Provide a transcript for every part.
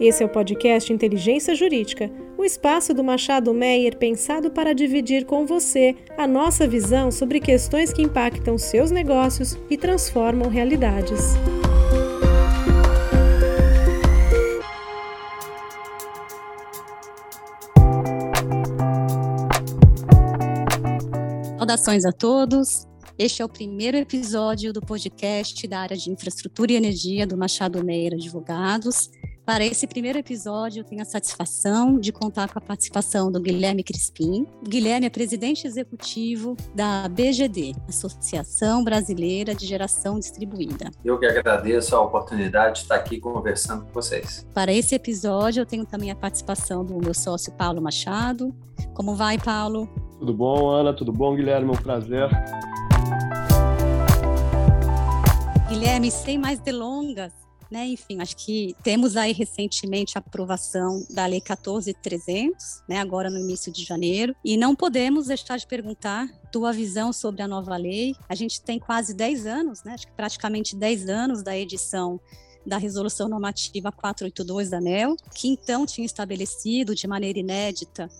Esse é o podcast Inteligência Jurídica, o espaço do Machado Meyer pensado para dividir com você a nossa visão sobre questões que impactam seus negócios e transformam realidades. Saudações a todos. Este é o primeiro episódio do podcast da área de infraestrutura e energia do Machado Meyer Advogados. Para esse primeiro episódio, eu tenho a satisfação de contar com a participação do Guilherme Crispim. Guilherme é presidente executivo da BGD, Associação Brasileira de Geração Distribuída. Eu que agradeço a oportunidade de estar aqui conversando com vocês. Para esse episódio, eu tenho também a participação do meu sócio Paulo Machado. Como vai, Paulo? Tudo bom, Ana? Tudo bom, Guilherme? Um prazer. Guilherme, sem mais delongas, né? Enfim, acho que temos aí recentemente a aprovação da Lei 14300, né? agora no início de janeiro, e não podemos deixar de perguntar tua visão sobre a nova lei. A gente tem quase 10 anos, né? acho que praticamente 10 anos da edição da Resolução Normativa 482 da ANEL, que então tinha estabelecido de maneira inédita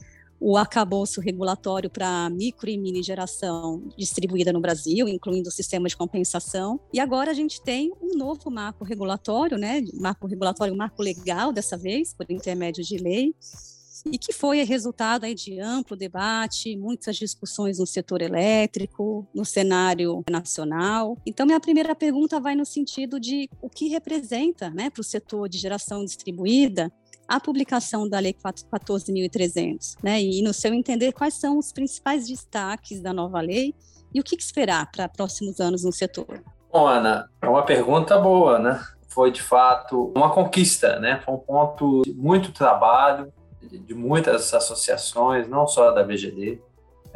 o arcabouço regulatório para micro e mini geração distribuída no Brasil, incluindo o sistema de compensação. E agora a gente tem um novo marco regulatório, né? Marco regulatório, marco legal dessa vez, por intermédio de lei, e que foi resultado aí de amplo debate, muitas discussões no setor elétrico, no cenário nacional. Então, minha primeira pergunta vai no sentido de o que representa né, para o setor de geração distribuída a publicação da Lei 14.300, né? E no seu entender, quais são os principais destaques da nova lei e o que esperar para próximos anos no setor? Bom, Ana, é uma pergunta boa, né? Foi de fato uma conquista, né? Foi um ponto de muito trabalho de muitas associações, não só da BGD,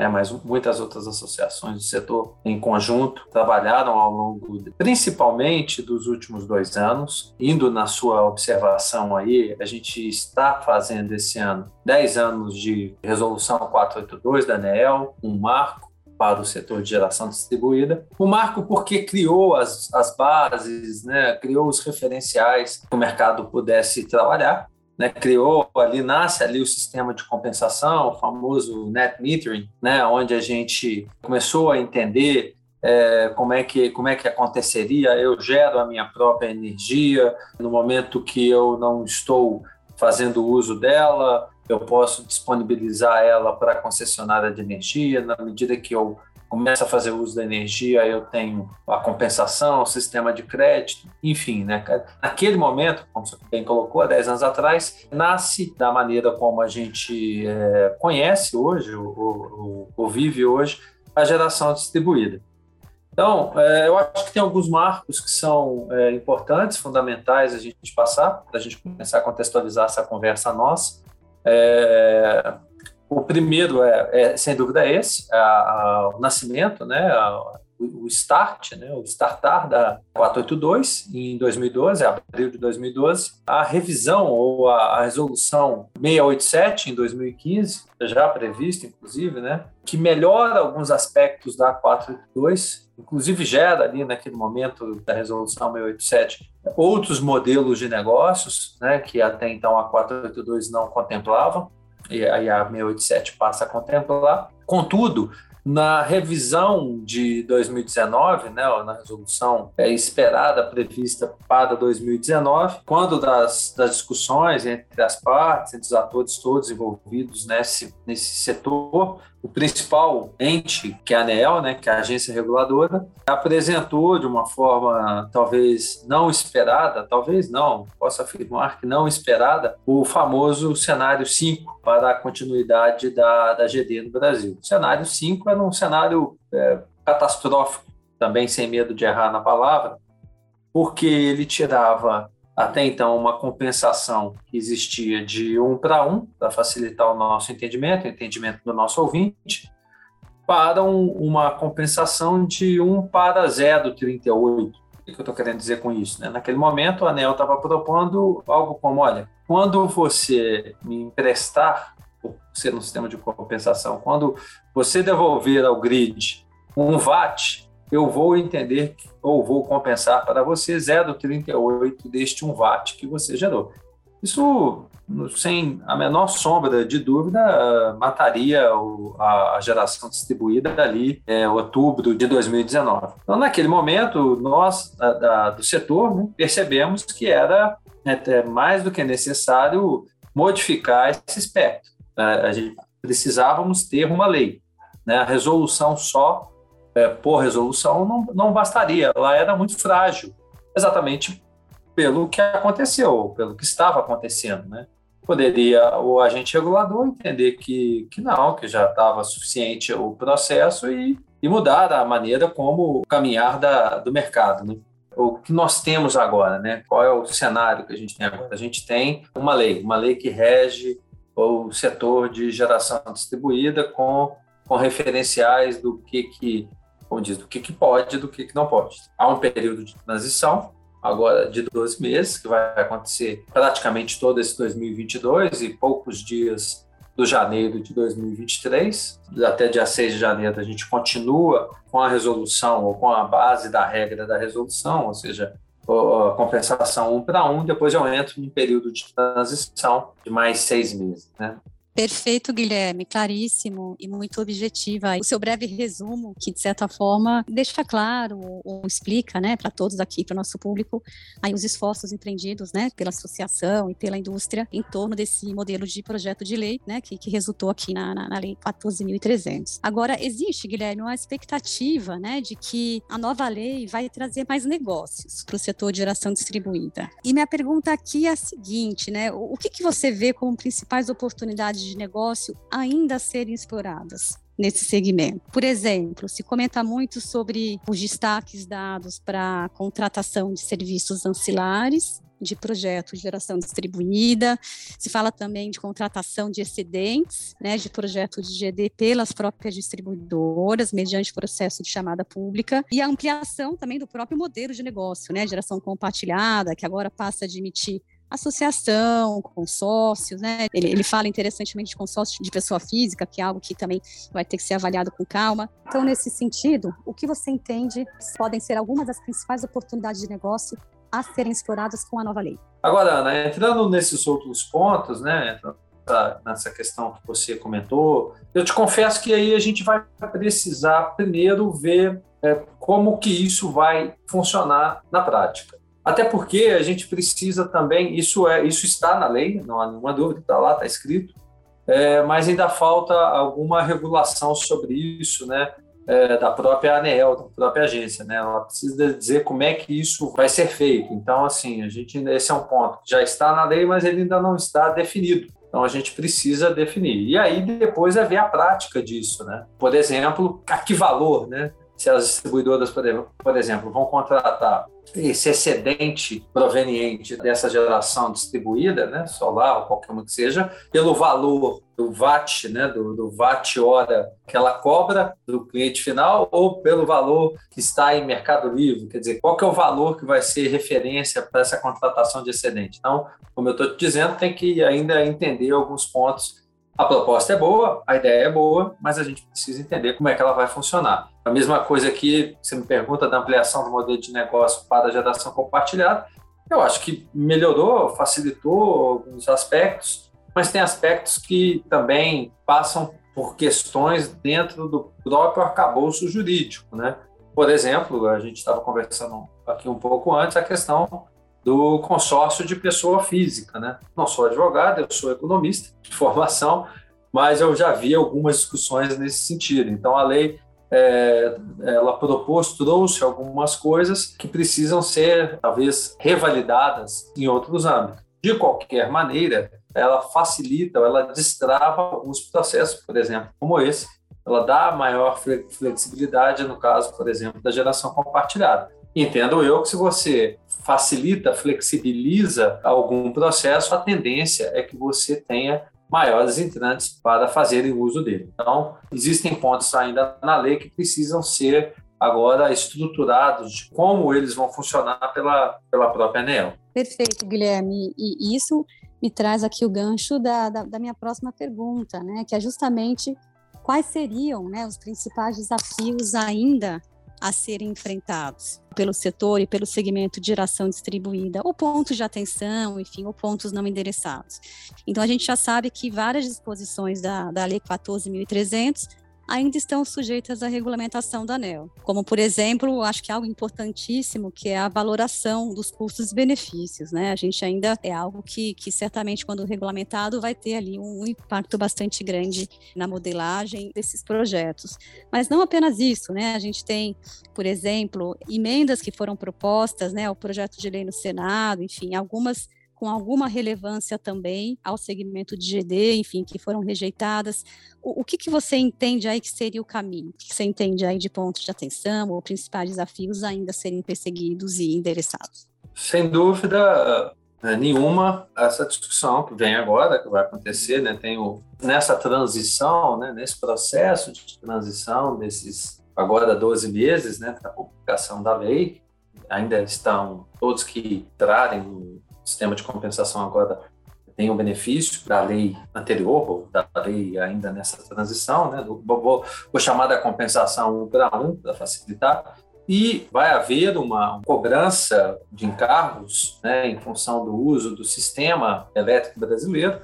é, mas muitas outras associações do setor em conjunto trabalharam ao longo, principalmente dos últimos dois anos, indo na sua observação aí, a gente está fazendo esse ano 10 anos de resolução 482 da ANEEL, um marco para o setor de geração distribuída. O marco porque criou as, as bases, né, criou os referenciais que o mercado pudesse trabalhar né, criou ali, nasce ali o sistema de compensação, o famoso net metering, né, onde a gente começou a entender é, como, é que, como é que aconteceria, eu gero a minha própria energia, no momento que eu não estou fazendo uso dela, eu posso disponibilizar ela para a concessionária de energia, na medida que eu começa a fazer uso da energia, eu tenho a compensação, o sistema de crédito, enfim, né? Naquele momento, como você bem colocou, há 10 anos atrás, nasce da maneira como a gente é, conhece hoje, ou, vive hoje, a geração distribuída. Então, é, eu acho que tem alguns marcos que são é, importantes, fundamentais a gente passar, para a gente começar a contextualizar essa conversa nossa. É, o primeiro é, é sem dúvida, esse, a, a, o nascimento, né, a, o, o start, né, o startar da 482 em 2012, abril de 2012, a revisão ou a, a resolução 687 em 2015, já prevista, inclusive, né, que melhora alguns aspectos da 482, inclusive gera ali naquele momento da resolução 687 outros modelos de negócios, né, que até então a 482 não contemplava e a 687 passa a contemplar. Contudo, na revisão de 2019, né, na resolução é, esperada, prevista para 2019, quando das, das discussões entre as partes, entre os atores todos envolvidos nesse, nesse setor, o principal ente, que é a ANEEL, né, que é a agência reguladora, apresentou de uma forma talvez não esperada, talvez não, posso afirmar que não esperada, o famoso cenário 5 para a continuidade da, da GD no Brasil. O cenário 5 era um cenário é, catastrófico, também sem medo de errar na palavra, porque ele tirava até então uma compensação que existia de um para um, para facilitar o nosso entendimento, o entendimento do nosso ouvinte, para um, uma compensação de 1 para 0,38. O que eu estou querendo dizer com isso? Né? Naquele momento, a ANEL estava propondo algo como: olha, quando você me emprestar, ser um sistema de compensação, quando você devolver ao grid um VAT, eu vou entender ou vou compensar para você 0,38 deste 1 watt que você gerou. Isso, sem a menor sombra de dúvida, mataria a geração distribuída ali em é, outubro de 2019. Então, naquele momento, nós do setor né, percebemos que era é, mais do que necessário modificar esse aspecto. A gente precisávamos ter uma lei. Né? A resolução só é, por resolução não, não bastaria, ela era muito frágil, exatamente pelo que aconteceu, pelo que estava acontecendo. Né? Poderia o agente regulador entender que, que não, que já estava suficiente o processo e, e mudar a maneira como caminhar da, do mercado. Né? o que nós temos agora, né? Qual é o cenário que a gente tem agora? A gente tem uma lei, uma lei que rege o setor de geração distribuída com, com referenciais do que que, como diz, do que que pode, do que que não pode. Há um período de transição agora de 12 meses que vai acontecer praticamente todo esse 2022 e poucos dias do janeiro de 2023. Até dia 6 de janeiro, a gente continua com a resolução ou com a base da regra da resolução, ou seja, a compensação um para um, depois eu entro em período de transição de mais seis meses. Né? Perfeito, Guilherme, claríssimo e muito objetiva. O seu breve resumo, que de certa forma deixa claro ou, explica, né, para todos aqui, para o nosso público, aí os esforços empreendidos, né, pela associação e pela indústria em torno desse modelo de projeto de lei, né, que, que resultou aqui na, na, na lei 14.300. Agora, existe, Guilherme, uma expectativa, né, de que a nova lei vai trazer mais negócios para o setor de geração distribuída. E minha pergunta aqui é a seguinte, né, o, o que, que você vê como principais oportunidades de negócio ainda a serem exploradas nesse segmento. Por exemplo, se comenta muito sobre os destaques dados para contratação de serviços ancilares de projetos de geração distribuída, se fala também de contratação de excedentes, né, de projetos de GD pelas próprias distribuidoras, mediante processo de chamada pública, e a ampliação também do próprio modelo de negócio, né, geração compartilhada, que agora passa a admitir associação, consórcios, né? Ele, ele fala interessantemente de consórcio de pessoa física, que é algo que também vai ter que ser avaliado com calma. Então, nesse sentido, o que você entende podem ser algumas das principais oportunidades de negócio a serem exploradas com a nova lei? Agora, Ana, entrando nesses outros pontos, né? nessa questão que você comentou, eu te confesso que aí a gente vai precisar primeiro ver é, como que isso vai funcionar na prática. Até porque a gente precisa também, isso é, isso está na lei, não há nenhuma dúvida, está lá, está escrito, é, mas ainda falta alguma regulação sobre isso, né? É, da própria ANEEL, da própria agência, né? Ela precisa dizer como é que isso vai ser feito. Então, assim, a gente esse é um ponto que já está na lei, mas ele ainda não está definido. Então a gente precisa definir. E aí depois é ver a prática disso, né? Por exemplo, a que valor, né? Se as distribuidoras, por exemplo, vão contratar esse excedente proveniente dessa geração distribuída, né, solar ou qualquer uma que seja, pelo valor do VAT, né, do, do VAT hora que ela cobra do cliente final ou pelo valor que está em Mercado Livre, quer dizer, qual que é o valor que vai ser referência para essa contratação de excedente. Então, como eu estou te dizendo, tem que ainda entender alguns pontos a proposta é boa, a ideia é boa, mas a gente precisa entender como é que ela vai funcionar. A mesma coisa que você me pergunta da ampliação do modelo de negócio para a geração compartilhada, eu acho que melhorou, facilitou alguns aspectos, mas tem aspectos que também passam por questões dentro do próprio arcabouço jurídico, né? Por exemplo, a gente estava conversando aqui um pouco antes a questão do consórcio de pessoa física, né? Não sou advogado, eu sou economista de formação, mas eu já vi algumas discussões nesse sentido. Então, a lei é, ela propôs, trouxe algumas coisas que precisam ser, talvez, revalidadas em outros âmbitos. De qualquer maneira, ela facilita, ela destrava alguns processos, por exemplo, como esse, ela dá maior flexibilidade, no caso, por exemplo, da geração compartilhada. Entendo eu que se você facilita, flexibiliza algum processo, a tendência é que você tenha maiores entrantes para fazerem uso dele. Então, existem pontos ainda na lei que precisam ser agora estruturados de como eles vão funcionar pela, pela própria ANEL. Perfeito, Guilherme. E isso me traz aqui o gancho da, da, da minha próxima pergunta, né? que é justamente quais seriam né, os principais desafios ainda a serem enfrentados pelo setor e pelo segmento de geração distribuída, ou pontos de atenção, enfim, ou pontos não endereçados. Então, a gente já sabe que várias disposições da, da Lei 14.300 ainda estão sujeitas à regulamentação da ANEL. Como, por exemplo, acho que algo importantíssimo, que é a valoração dos custos e benefícios. Né? A gente ainda é algo que, que certamente, quando regulamentado, vai ter ali um impacto bastante grande na modelagem desses projetos. Mas não apenas isso, né? a gente tem, por exemplo, emendas que foram propostas né, ao projeto de lei no Senado, enfim, algumas com alguma relevância também ao segmento de GD, enfim, que foram rejeitadas. O, o que, que você entende aí que seria o caminho? O que você entende aí de pontos de atenção ou principais desafios ainda serem perseguidos e endereçados? Sem dúvida né, nenhuma, essa discussão que vem agora, que vai acontecer, né, tem o, nessa transição, né, nesse processo de transição desses agora 12 meses, né, da publicação da lei, ainda estão todos que entrarem sistema de compensação agora tem o benefício da lei anterior, da lei ainda nessa transição, né? Vou chamar da compensação um para um, para facilitar, e vai haver uma cobrança de encargos né, em função do uso do sistema elétrico brasileiro,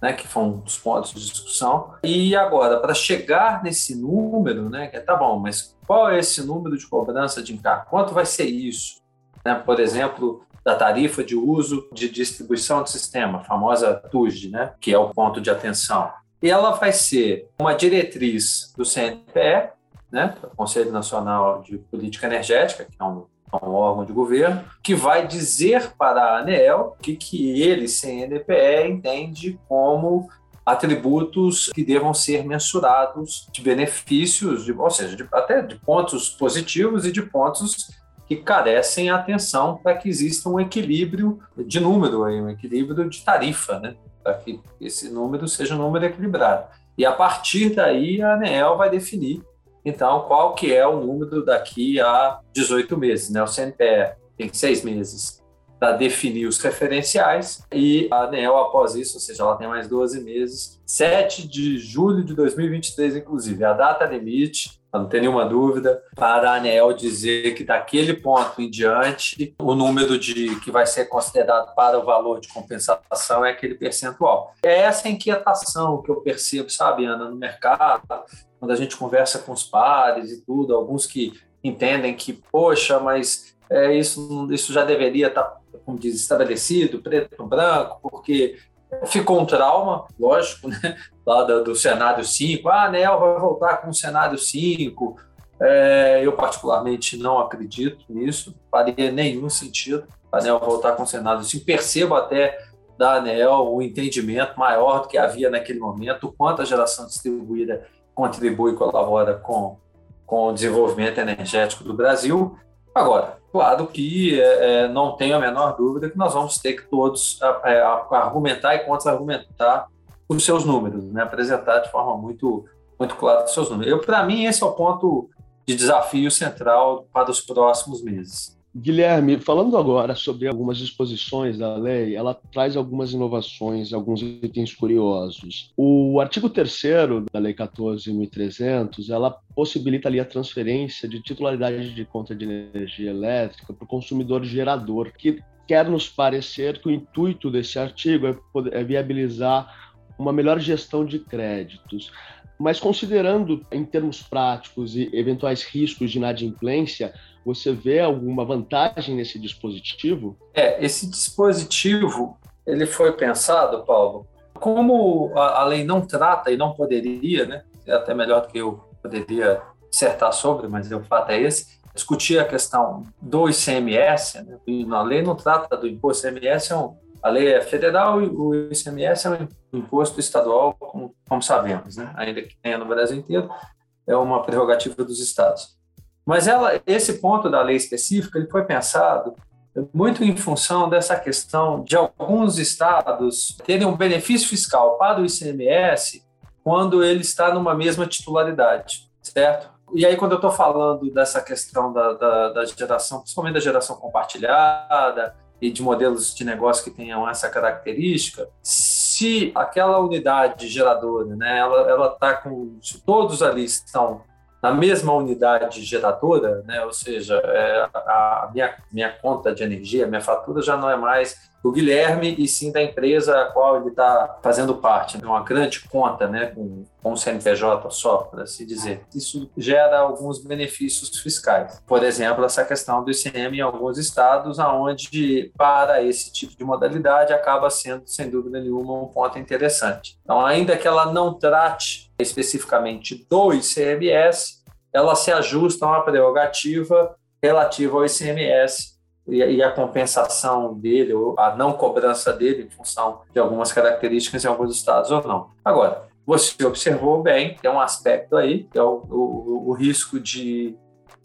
né, que foi um dos pontos de discussão. E agora, para chegar nesse número, né, que é, tá bom, mas qual é esse número de cobrança de encargo? Quanto vai ser isso? Né, por exemplo, da tarifa de uso de distribuição do sistema, a famosa TUSD, né, que é o ponto de atenção. E ela vai ser uma diretriz do CNPE, né, o Conselho Nacional de Política Energética, que é um, é um órgão de governo, que vai dizer para a ANEEL o que, que ele, CNPE, entende como atributos que devam ser mensurados de benefícios, de, ou seja, de, até de pontos positivos e de pontos que carecem atenção para que exista um equilíbrio de número, um equilíbrio de tarifa, né? para que esse número seja um número equilibrado. E a partir daí a ANEEL vai definir, então, qual que é o número daqui a 18 meses. Né? O CNPE tem seis meses para definir os referenciais e a ANEEL, após isso, ou seja, ela tem mais 12 meses, 7 de julho de 2023, inclusive, a data limite não tem nenhuma dúvida, para a ANEL dizer que daquele ponto em diante, o número de que vai ser considerado para o valor de compensação é aquele percentual. É essa inquietação que eu percebo, sabe, Ana, no mercado, quando a gente conversa com os pares e tudo, alguns que entendem que, poxa, mas é, isso, isso já deveria estar, como diz, estabelecido, preto no branco, porque ficou um trauma, lógico, né? lá do, do cenário 5. Ah, a ANEL vai voltar com o cenário 5. É, eu, particularmente, não acredito nisso, faria nenhum sentido a ANEL voltar com o cenário 5. Percebo até da ANEL o entendimento maior do que havia naquele momento, o quanto a geração distribuída contribui e colabora com, com o desenvolvimento energético do Brasil. Agora, claro que é, é não tenho a menor dúvida que nós vamos ter que todos é, argumentar e contra-argumentar os seus números, né? apresentar de forma muito, muito clara os seus números. Para mim, esse é o ponto de desafio central para os próximos meses. Guilherme, falando agora sobre algumas disposições da lei, ela traz algumas inovações, alguns itens curiosos. O artigo 3 da Lei 14.300, ela possibilita ali a transferência de titularidade de conta de energia elétrica para o consumidor gerador, que quer nos parecer que o intuito desse artigo é, poder, é viabilizar uma melhor gestão de créditos. Mas considerando em termos práticos e eventuais riscos de inadimplência, você vê alguma vantagem nesse dispositivo? É, esse dispositivo ele foi pensado, Paulo, como a, a lei não trata e não poderia, né? É até melhor do que eu poderia dissertar sobre, mas o fato é esse. Discutir a questão do ICMS, né? a lei não trata do imposto ICMS, é um, a lei é federal e o ICMS é um imposto estadual, como, como sabemos, né? ainda que tenha no Brasil inteiro, é uma prerrogativa dos estados. Mas ela, esse ponto da lei específica ele foi pensado muito em função dessa questão de alguns estados terem um benefício fiscal para o ICMS quando ele está numa mesma titularidade, certo? E aí, quando eu estou falando dessa questão da, da, da, geração, principalmente da geração compartilhada e de modelos de negócio que tenham essa característica, se aquela unidade geradora, né, ela está com, se todos ali estão na mesma unidade geradora, né? ou seja, é, a minha, minha conta de energia, minha fatura já não é mais do Guilherme e sim da empresa a qual ele está fazendo parte. É uma grande conta, né, com, com o CNPJ só, por assim dizer. Isso gera alguns benefícios fiscais. Por exemplo, essa questão do ICM em alguns estados, aonde para esse tipo de modalidade acaba sendo, sem dúvida nenhuma, um ponto interessante. Então, ainda que ela não trate especificamente do ICMS, ela se ajusta uma prerrogativa relativa ao ICMS e a compensação dele, ou a não cobrança dele, em função de algumas características em alguns estados ou não. Agora, você observou bem, tem um aspecto aí, que é o, o, o risco de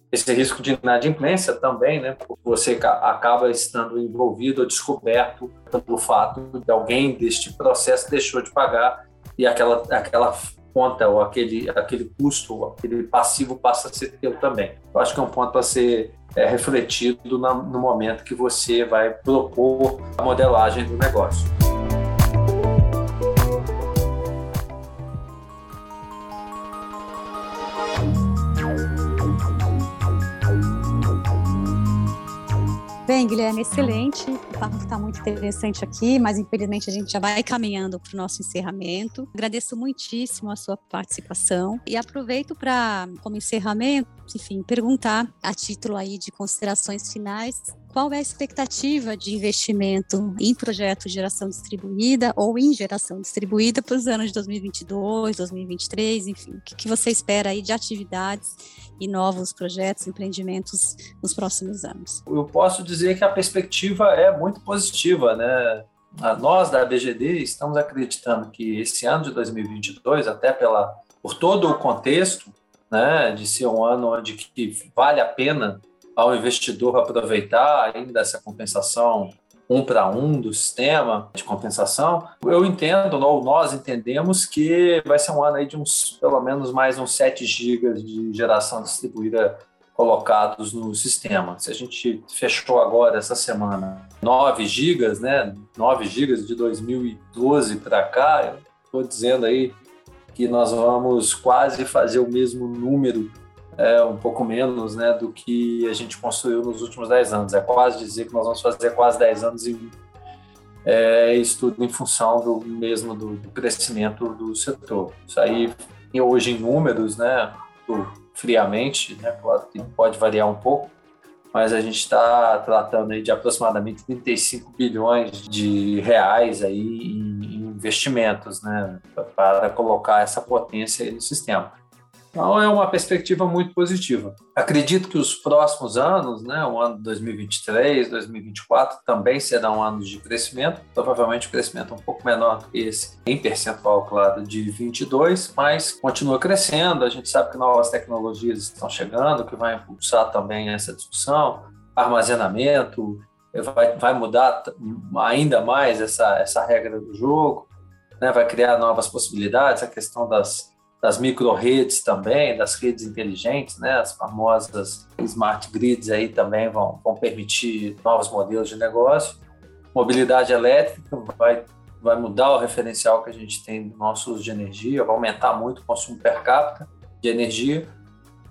esse risco de inadimplência também, né? Você acaba estando envolvido ou descoberto pelo fato de alguém deste processo deixou de pagar e aquela, aquela conta ou aquele, aquele custo, aquele passivo passa a ser teu também. Eu acho que é um ponto a ser é, refletido na, no momento que você vai propor a modelagem do negócio. Bem, Guilherme, excelente. O papo está muito interessante aqui, mas infelizmente a gente já vai caminhando para o nosso encerramento. Agradeço muitíssimo a sua participação e aproveito para, como encerramento, enfim, perguntar a título aí de considerações finais qual é a expectativa de investimento em projetos de geração distribuída ou em geração distribuída para os anos de 2022, 2023, enfim, o que, você espera aí de atividades e novos projetos, empreendimentos nos próximos anos? Eu posso dizer que a perspectiva é muito positiva, né? Nós da BGD estamos acreditando que esse ano de 2022, até pela por todo o contexto, né, de ser um ano onde que vale a pena ao investidor aproveitar ainda essa compensação um para um do sistema de compensação, eu entendo, ou nós entendemos que vai ser um ano aí de uns, pelo menos mais uns 7 gigas de geração distribuída colocados no sistema. Se a gente fechou agora essa semana 9 gigas, né, 9 gigas de 2012 para cá, eu estou dizendo aí que nós vamos quase fazer o mesmo número é, um pouco menos né, do que a gente construiu nos últimos 10 anos. É quase dizer que nós vamos fazer quase 10 anos em é, isso tudo em função do mesmo do, do, crescimento do setor. Isso aí, hoje em números, né, friamente, né, claro que pode variar um pouco, mas a gente está tratando aí de aproximadamente 35 bilhões de reais aí em investimentos, né, para colocar essa potência no sistema. Então, é uma perspectiva muito positiva. Acredito que os próximos anos, né, o ano de 2023, 2024, também serão anos de crescimento, provavelmente um crescimento um pouco menor do que esse, em percentual, claro, de 22, mas continua crescendo. A gente sabe que novas tecnologias estão chegando, que vai impulsar também essa discussão, armazenamento, vai, vai mudar ainda mais essa, essa regra do jogo, né, vai criar novas possibilidades, a questão das das micro-redes também, das redes inteligentes, né? as famosas smart grids aí também vão, vão permitir novos modelos de negócio. Mobilidade elétrica vai, vai mudar o referencial que a gente tem no nosso uso de energia, vai aumentar muito o consumo per capita de energia.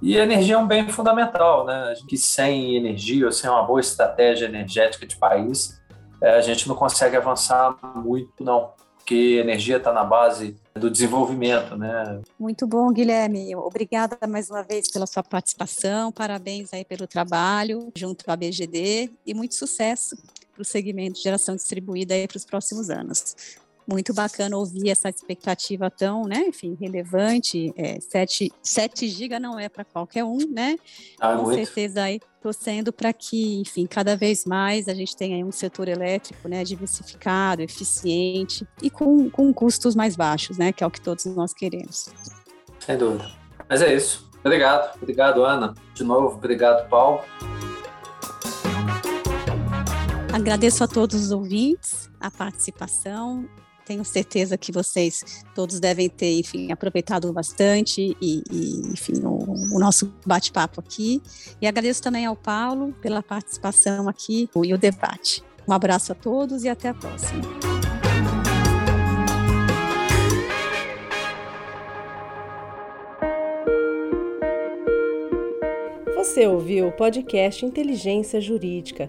E energia é um bem fundamental, né? Que sem energia ou sem uma boa estratégia energética de país, é, a gente não consegue avançar muito, não porque energia está na base do desenvolvimento, né? Muito bom, Guilherme. Obrigada mais uma vez pela sua participação. Parabéns aí pelo trabalho junto à BGD e muito sucesso para o segmento de geração distribuída aí para os próximos anos muito bacana ouvir essa expectativa tão, né, enfim, relevante. É, 7, 7 GB não é para qualquer um, né? Ah, Com muito. certeza aí torcendo para que, enfim, cada vez mais a gente tenha um setor elétrico, né, diversificado, eficiente e com, com custos mais baixos, né, que é o que todos nós queremos. Sem dúvida. Mas é isso. Obrigado. Obrigado, Ana. De novo, obrigado, Paulo. Agradeço a todos os ouvintes a participação tenho certeza que vocês todos devem ter, enfim, aproveitado bastante e, e enfim, o, o nosso bate-papo aqui. E agradeço também ao Paulo pela participação aqui e o debate. Um abraço a todos e até a próxima. Você ouviu o podcast Inteligência Jurídica,